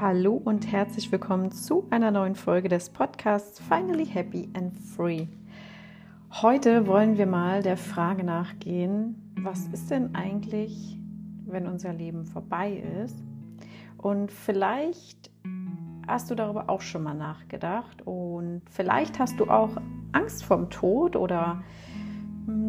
Hallo und herzlich willkommen zu einer neuen Folge des Podcasts Finally Happy and Free. Heute wollen wir mal der Frage nachgehen, was ist denn eigentlich, wenn unser Leben vorbei ist? Und vielleicht hast du darüber auch schon mal nachgedacht und vielleicht hast du auch Angst vorm Tod oder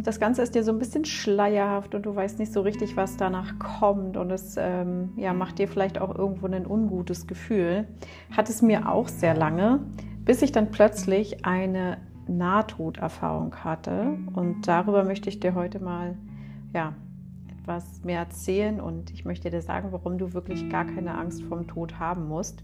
das Ganze ist dir so ein bisschen schleierhaft und du weißt nicht so richtig, was danach kommt und es ähm, ja, macht dir vielleicht auch irgendwo ein ungutes Gefühl. Hat es mir auch sehr lange, bis ich dann plötzlich eine Nahtoderfahrung hatte und darüber möchte ich dir heute mal ja, etwas mehr erzählen und ich möchte dir sagen, warum du wirklich gar keine Angst vorm Tod haben musst.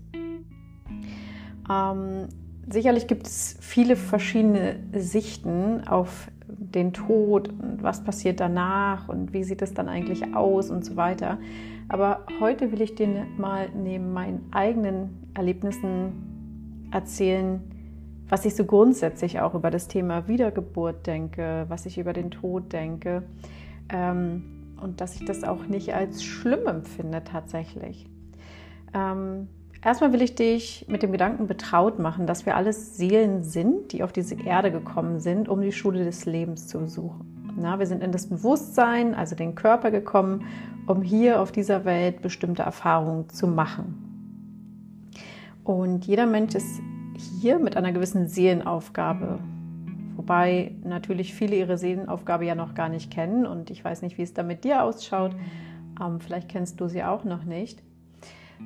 Ähm, sicherlich gibt es viele verschiedene Sichten auf den Tod und was passiert danach und wie sieht es dann eigentlich aus und so weiter. Aber heute will ich dir mal neben meinen eigenen Erlebnissen erzählen, was ich so grundsätzlich auch über das Thema Wiedergeburt denke, was ich über den Tod denke ähm, und dass ich das auch nicht als schlimm empfinde tatsächlich. Ähm, Erstmal will ich dich mit dem Gedanken betraut machen, dass wir alles Seelen sind, die auf diese Erde gekommen sind, um die Schule des Lebens zu besuchen. Na, wir sind in das Bewusstsein, also den Körper gekommen, um hier auf dieser Welt bestimmte Erfahrungen zu machen. Und jeder Mensch ist hier mit einer gewissen Seelenaufgabe. Wobei natürlich viele ihre Seelenaufgabe ja noch gar nicht kennen und ich weiß nicht, wie es da mit dir ausschaut. Ähm, vielleicht kennst du sie auch noch nicht.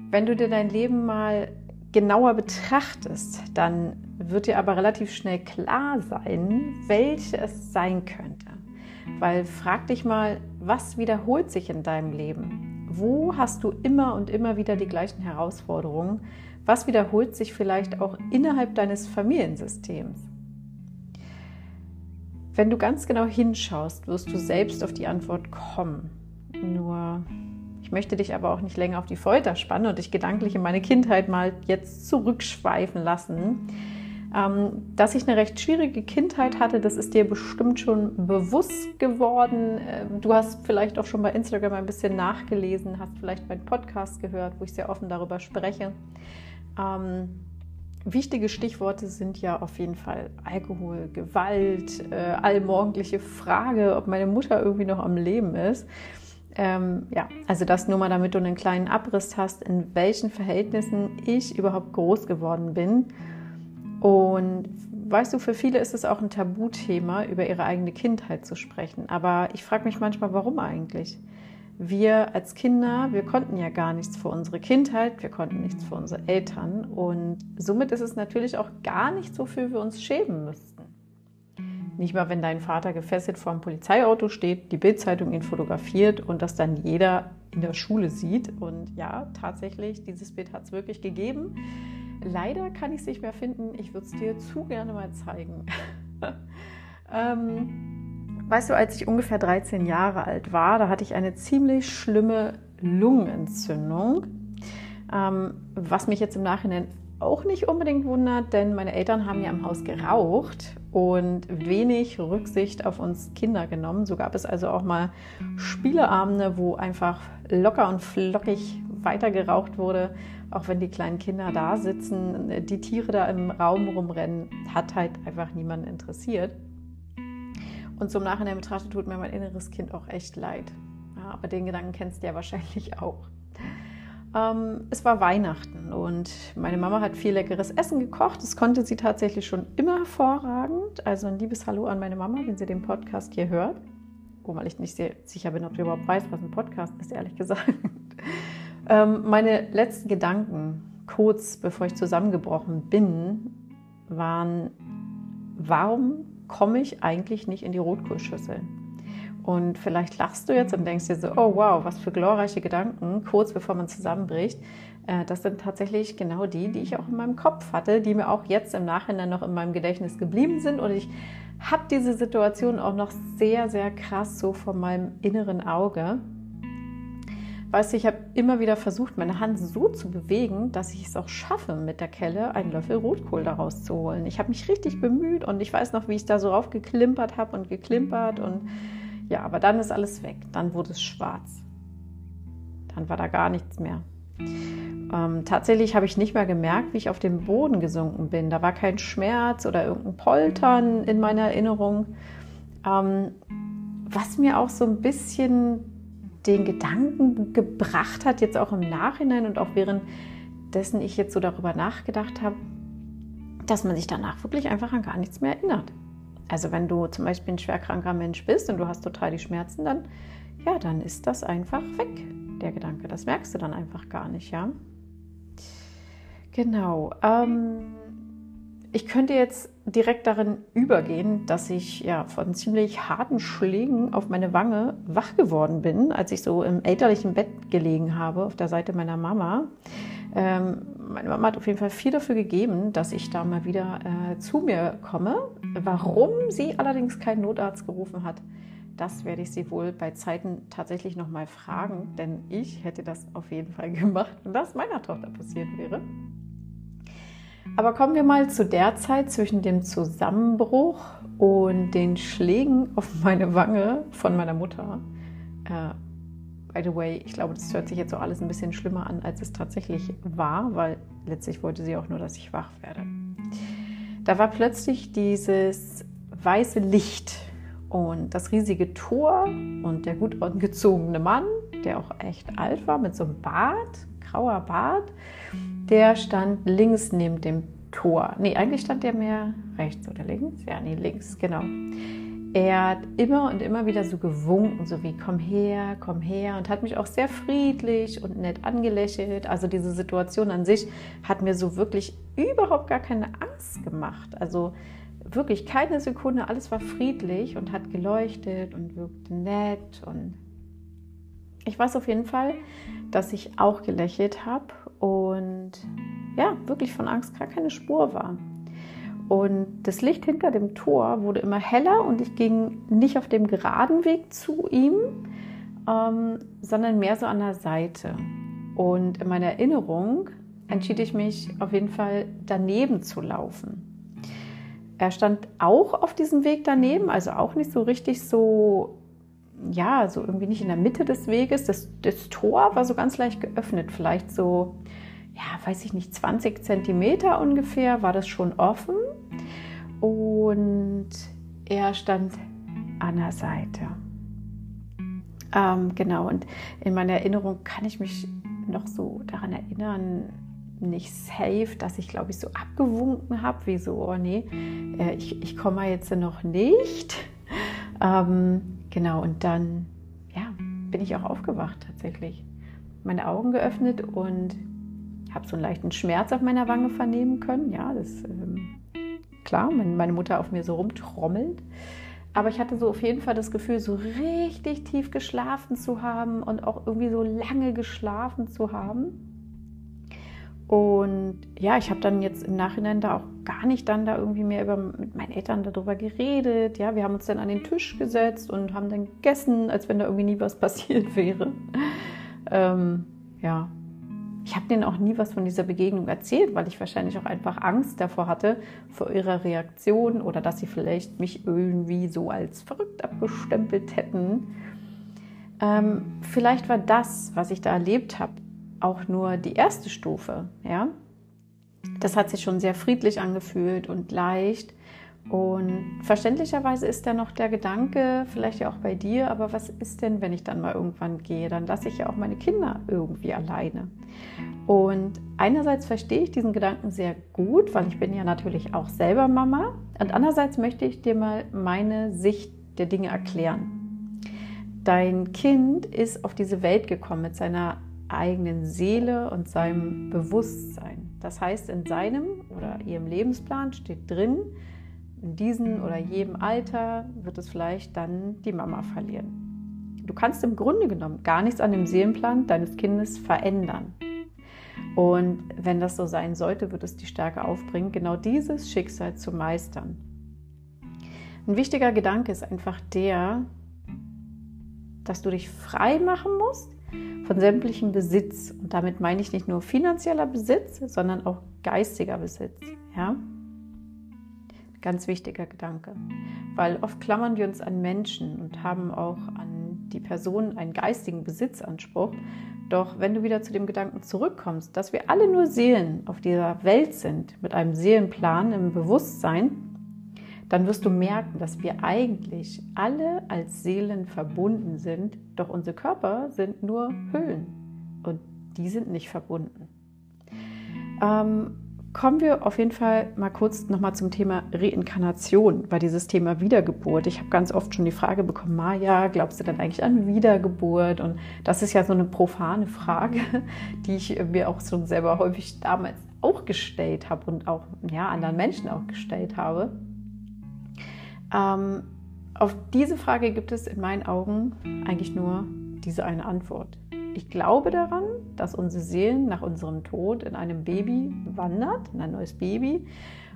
Wenn du dir dein Leben mal genauer betrachtest, dann wird dir aber relativ schnell klar sein, welche es sein könnte. Weil frag dich mal, was wiederholt sich in deinem Leben? Wo hast du immer und immer wieder die gleichen Herausforderungen? Was wiederholt sich vielleicht auch innerhalb deines Familiensystems? Wenn du ganz genau hinschaust, wirst du selbst auf die Antwort kommen. Nur ich möchte dich aber auch nicht länger auf die Folter spannen und dich gedanklich in meine Kindheit mal jetzt zurückschweifen lassen. Ähm, dass ich eine recht schwierige Kindheit hatte, das ist dir bestimmt schon bewusst geworden. Ähm, du hast vielleicht auch schon bei Instagram ein bisschen nachgelesen, hast vielleicht meinen Podcast gehört, wo ich sehr offen darüber spreche. Ähm, wichtige Stichworte sind ja auf jeden Fall Alkohol, Gewalt, äh, allmorgendliche Frage, ob meine Mutter irgendwie noch am Leben ist. Ähm, ja, also das nur mal, damit du einen kleinen Abriss hast, in welchen Verhältnissen ich überhaupt groß geworden bin. Und weißt du, für viele ist es auch ein Tabuthema, über ihre eigene Kindheit zu sprechen. Aber ich frage mich manchmal, warum eigentlich? Wir als Kinder, wir konnten ja gar nichts für unsere Kindheit, wir konnten nichts für unsere Eltern. Und somit ist es natürlich auch gar nichts, wofür wir uns schämen müssten. Nicht mal, wenn dein Vater gefesselt vor einem Polizeiauto steht, die Bildzeitung ihn fotografiert und das dann jeder in der Schule sieht. Und ja, tatsächlich, dieses Bild hat es wirklich gegeben. Leider kann ich es nicht mehr finden. Ich würde es dir zu gerne mal zeigen. ähm, weißt du, als ich ungefähr 13 Jahre alt war, da hatte ich eine ziemlich schlimme Lungenentzündung. Ähm, was mich jetzt im Nachhinein auch nicht unbedingt wundert, denn meine Eltern haben ja im Haus geraucht und wenig Rücksicht auf uns Kinder genommen. So gab es also auch mal Spieleabende, wo einfach locker und flockig weitergeraucht wurde, auch wenn die kleinen Kinder da sitzen, die Tiere da im Raum rumrennen, hat halt einfach niemanden interessiert. Und zum Nachhinein betrachtet tut mir mein inneres Kind auch echt leid. Ja, aber den Gedanken kennst du ja wahrscheinlich auch. Ähm, es war Weihnachten und meine Mama hat viel leckeres Essen gekocht. Das konnte sie tatsächlich schon immer hervorragend. Also ein liebes Hallo an meine Mama, wenn sie den Podcast hier hört. Wobei ich nicht sehr sicher bin, ob sie überhaupt weiß, was ein Podcast ist, ehrlich gesagt. ähm, meine letzten Gedanken, kurz bevor ich zusammengebrochen bin, waren, warum komme ich eigentlich nicht in die Rotkohlschüssel? Und vielleicht lachst du jetzt und denkst dir so, oh wow, was für glorreiche Gedanken, kurz bevor man zusammenbricht. Äh, das sind tatsächlich genau die, die ich auch in meinem Kopf hatte, die mir auch jetzt im Nachhinein noch in meinem Gedächtnis geblieben sind. Und ich habe diese Situation auch noch sehr, sehr krass so vor meinem inneren Auge. Weißt du, ich habe immer wieder versucht, meine Hand so zu bewegen, dass ich es auch schaffe, mit der Kelle einen Löffel Rotkohl daraus zu holen. Ich habe mich richtig bemüht und ich weiß noch, wie ich da so raufgeklimpert habe und geklimpert und ja, aber dann ist alles weg. Dann wurde es schwarz. Dann war da gar nichts mehr. Ähm, tatsächlich habe ich nicht mehr gemerkt, wie ich auf den Boden gesunken bin. Da war kein Schmerz oder irgendein Poltern in meiner Erinnerung. Ähm, was mir auch so ein bisschen den Gedanken gebracht hat, jetzt auch im Nachhinein und auch währenddessen ich jetzt so darüber nachgedacht habe, dass man sich danach wirklich einfach an gar nichts mehr erinnert. Also wenn du zum Beispiel ein schwerkranker Mensch bist und du hast total die Schmerzen, dann ja, dann ist das einfach weg, der Gedanke. Das merkst du dann einfach gar nicht, ja. Genau. Ähm, ich könnte jetzt direkt darin übergehen, dass ich ja von ziemlich harten Schlägen auf meine Wange wach geworden bin, als ich so im elterlichen Bett gelegen habe auf der Seite meiner Mama. Ähm, meine Mama hat auf jeden Fall viel dafür gegeben, dass ich da mal wieder äh, zu mir komme. Warum sie allerdings keinen Notarzt gerufen hat, das werde ich sie wohl bei Zeiten tatsächlich nochmal fragen, denn ich hätte das auf jeden Fall gemacht, wenn das meiner Tochter passiert wäre. Aber kommen wir mal zu der Zeit zwischen dem Zusammenbruch und den Schlägen auf meine Wange von meiner Mutter. Äh, by the way, ich glaube, das hört sich jetzt so alles ein bisschen schlimmer an, als es tatsächlich war, weil letztlich wollte sie auch nur, dass ich wach werde. Da war plötzlich dieses weiße Licht und das riesige Tor und der gut angezogene Mann, der auch echt alt war, mit so einem Bart, grauer Bart, der stand links neben dem Tor. Nee, eigentlich stand der mehr rechts oder links. Ja, nee, links, genau. Er hat immer und immer wieder so gewunken, so wie komm her, komm her und hat mich auch sehr friedlich und nett angelächelt. Also diese Situation an sich hat mir so wirklich überhaupt gar keine Angst gemacht. Also wirklich keine Sekunde, alles war friedlich und hat geleuchtet und wirkte nett und ich weiß auf jeden Fall, dass ich auch gelächelt habe und ja, wirklich von Angst gar keine Spur war. Und das Licht hinter dem Tor wurde immer heller und ich ging nicht auf dem geraden Weg zu ihm, ähm, sondern mehr so an der Seite. Und in meiner Erinnerung entschied ich mich auf jeden Fall daneben zu laufen. Er stand auch auf diesem Weg daneben, also auch nicht so richtig so ja, so irgendwie nicht in der Mitte des Weges. Das, das Tor war so ganz leicht geöffnet, vielleicht so, ja, weiß ich nicht, 20 Zentimeter ungefähr war das schon offen. Und er stand an der Seite. Ähm, genau, und in meiner Erinnerung kann ich mich noch so daran erinnern, nicht safe, dass ich, glaube ich, so abgewunken habe, wie so, oh nee, äh, ich, ich komme jetzt noch nicht. Ähm, Genau, und dann ja, bin ich auch aufgewacht tatsächlich. Meine Augen geöffnet und habe so einen leichten Schmerz auf meiner Wange vernehmen können. Ja, das ähm, klar, wenn meine Mutter auf mir so rumtrommelt. Aber ich hatte so auf jeden Fall das Gefühl, so richtig tief geschlafen zu haben und auch irgendwie so lange geschlafen zu haben. Und ja, ich habe dann jetzt im Nachhinein da auch gar nicht dann da irgendwie mehr über, mit meinen Eltern darüber geredet. Ja, wir haben uns dann an den Tisch gesetzt und haben dann gegessen, als wenn da irgendwie nie was passiert wäre. Ähm, ja, ich habe denen auch nie was von dieser Begegnung erzählt, weil ich wahrscheinlich auch einfach Angst davor hatte, vor ihrer Reaktion oder dass sie vielleicht mich irgendwie so als verrückt abgestempelt hätten. Ähm, vielleicht war das, was ich da erlebt habe, auch nur die erste Stufe. Ja? Das hat sich schon sehr friedlich angefühlt und leicht. Und verständlicherweise ist da noch der Gedanke, vielleicht ja auch bei dir, aber was ist denn, wenn ich dann mal irgendwann gehe? Dann lasse ich ja auch meine Kinder irgendwie alleine. Und einerseits verstehe ich diesen Gedanken sehr gut, weil ich bin ja natürlich auch selber Mama. Und andererseits möchte ich dir mal meine Sicht der Dinge erklären. Dein Kind ist auf diese Welt gekommen mit seiner eigenen Seele und seinem Bewusstsein. Das heißt, in seinem oder ihrem Lebensplan steht drin, in diesem oder jedem Alter wird es vielleicht dann die Mama verlieren. Du kannst im Grunde genommen gar nichts an dem Seelenplan deines Kindes verändern. Und wenn das so sein sollte, wird es die Stärke aufbringen, genau dieses Schicksal zu meistern. Ein wichtiger Gedanke ist einfach der, dass du dich frei machen musst von sämtlichem Besitz. Und damit meine ich nicht nur finanzieller Besitz, sondern auch geistiger Besitz. Ja? Ganz wichtiger Gedanke. Weil oft klammern wir uns an Menschen und haben auch an die Person einen geistigen Besitzanspruch. Doch wenn du wieder zu dem Gedanken zurückkommst, dass wir alle nur Seelen auf dieser Welt sind, mit einem Seelenplan im Bewusstsein, dann wirst du merken, dass wir eigentlich alle als Seelen verbunden sind, doch unsere Körper sind nur Hüllen und die sind nicht verbunden. Ähm, kommen wir auf jeden Fall mal kurz nochmal zum Thema Reinkarnation, weil dieses Thema Wiedergeburt. Ich habe ganz oft schon die Frage bekommen, Maja, glaubst du denn eigentlich an Wiedergeburt? Und das ist ja so eine profane Frage, die ich mir auch schon selber häufig damals auch gestellt habe und auch ja, anderen Menschen auch gestellt habe. Ähm, auf diese Frage gibt es in meinen Augen eigentlich nur diese eine Antwort. Ich glaube daran, dass unsere Seelen nach unserem Tod in einem Baby wandert, in ein neues Baby,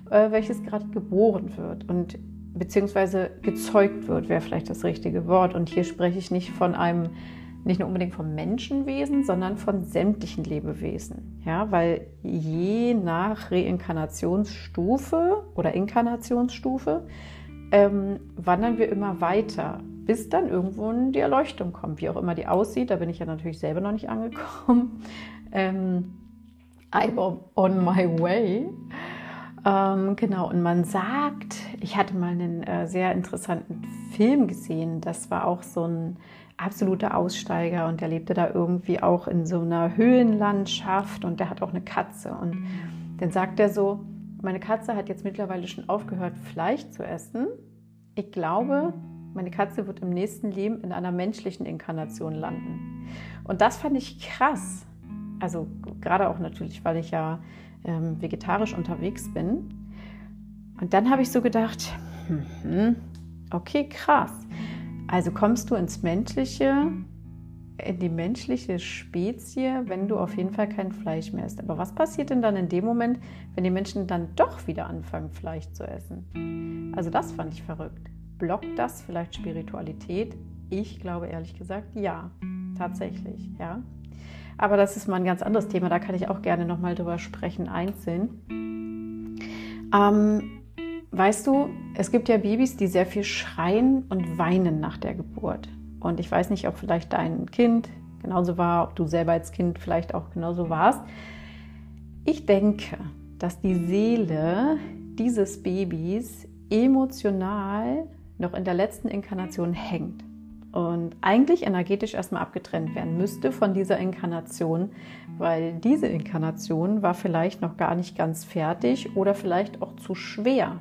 äh, welches gerade geboren wird und beziehungsweise gezeugt wird, wäre vielleicht das richtige Wort. Und hier spreche ich nicht von einem, nicht nur unbedingt vom Menschenwesen, sondern von sämtlichen Lebewesen. Ja, weil je nach Reinkarnationsstufe oder Inkarnationsstufe ähm, wandern wir immer weiter, bis dann irgendwo die Erleuchtung kommt, wie auch immer die aussieht. Da bin ich ja natürlich selber noch nicht angekommen. Ähm, I'm on my way. Ähm, genau, und man sagt, ich hatte mal einen äh, sehr interessanten Film gesehen, das war auch so ein absoluter Aussteiger und der lebte da irgendwie auch in so einer Höhlenlandschaft und der hat auch eine Katze und dann sagt er so, meine Katze hat jetzt mittlerweile schon aufgehört, Fleisch zu essen. Ich glaube, meine Katze wird im nächsten Leben in einer menschlichen Inkarnation landen. Und das fand ich krass. Also gerade auch natürlich, weil ich ja ähm, vegetarisch unterwegs bin. Und dann habe ich so gedacht, hm, okay, krass. Also kommst du ins Menschliche in die menschliche Spezie, wenn du auf jeden Fall kein Fleisch mehr isst. Aber was passiert denn dann in dem Moment, wenn die Menschen dann doch wieder anfangen, Fleisch zu essen? Also das fand ich verrückt. Blockt das vielleicht Spiritualität? Ich glaube ehrlich gesagt, ja, tatsächlich, ja. Aber das ist mal ein ganz anderes Thema, da kann ich auch gerne nochmal drüber sprechen, einzeln. Ähm, weißt du, es gibt ja Babys, die sehr viel schreien und weinen nach der Geburt. Und ich weiß nicht, ob vielleicht dein Kind genauso war, ob du selber als Kind vielleicht auch genauso warst. Ich denke, dass die Seele dieses Babys emotional noch in der letzten Inkarnation hängt und eigentlich energetisch erstmal abgetrennt werden müsste von dieser Inkarnation, weil diese Inkarnation war vielleicht noch gar nicht ganz fertig oder vielleicht auch zu schwer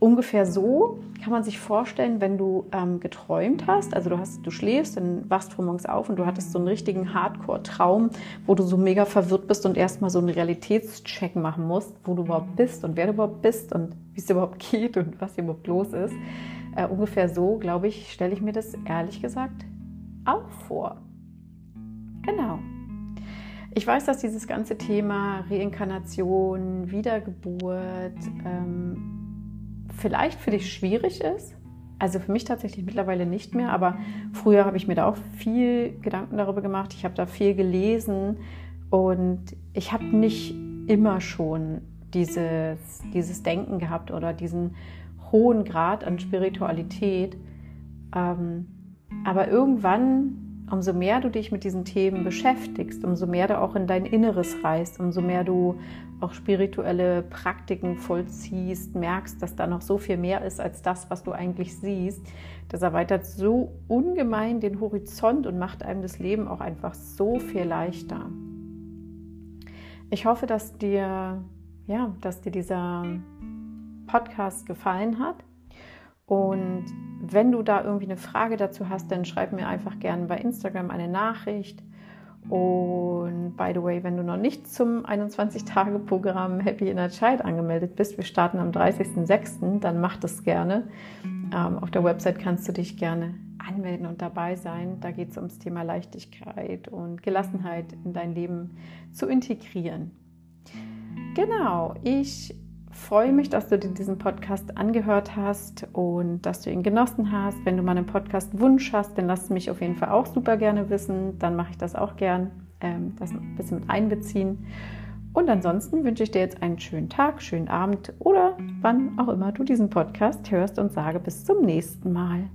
Ungefähr so kann man sich vorstellen, wenn du ähm, geträumt hast, also du, hast, du schläfst, dann wachst du morgens auf und du hattest so einen richtigen Hardcore-Traum, wo du so mega verwirrt bist und erstmal so einen Realitätscheck machen musst, wo du überhaupt bist und wer du überhaupt bist und wie es überhaupt geht und was hier überhaupt los ist. Äh, ungefähr so, glaube ich, stelle ich mir das ehrlich gesagt auch vor. Genau. Ich weiß, dass dieses ganze Thema Reinkarnation, Wiedergeburt, ähm, vielleicht für dich schwierig ist. Also für mich tatsächlich mittlerweile nicht mehr, aber früher habe ich mir da auch viel Gedanken darüber gemacht. Ich habe da viel gelesen und ich habe nicht immer schon dieses, dieses Denken gehabt oder diesen hohen Grad an Spiritualität. Ähm, aber irgendwann umso mehr du dich mit diesen Themen beschäftigst, umso mehr du auch in dein Inneres reist, umso mehr du auch spirituelle Praktiken vollziehst, merkst, dass da noch so viel mehr ist als das, was du eigentlich siehst. Das erweitert so ungemein den Horizont und macht einem das Leben auch einfach so viel leichter. Ich hoffe, dass dir, ja, dass dir dieser Podcast gefallen hat und wenn du da irgendwie eine Frage dazu hast, dann schreib mir einfach gerne bei Instagram eine Nachricht. Und by the way, wenn du noch nicht zum 21-Tage-Programm Happy in a Child angemeldet bist, wir starten am 30.06., dann mach das gerne. Ähm, auf der Website kannst du dich gerne anmelden und dabei sein. Da geht es ums Thema Leichtigkeit und Gelassenheit in dein Leben zu integrieren. Genau, ich freue mich, dass du dir diesen Podcast angehört hast und dass du ihn genossen hast. Wenn du mal einen Podcast-Wunsch hast, dann lass mich auf jeden Fall auch super gerne wissen. Dann mache ich das auch gern, ähm, das ein bisschen mit einbeziehen. Und ansonsten wünsche ich dir jetzt einen schönen Tag, schönen Abend oder wann auch immer du diesen Podcast hörst und sage bis zum nächsten Mal.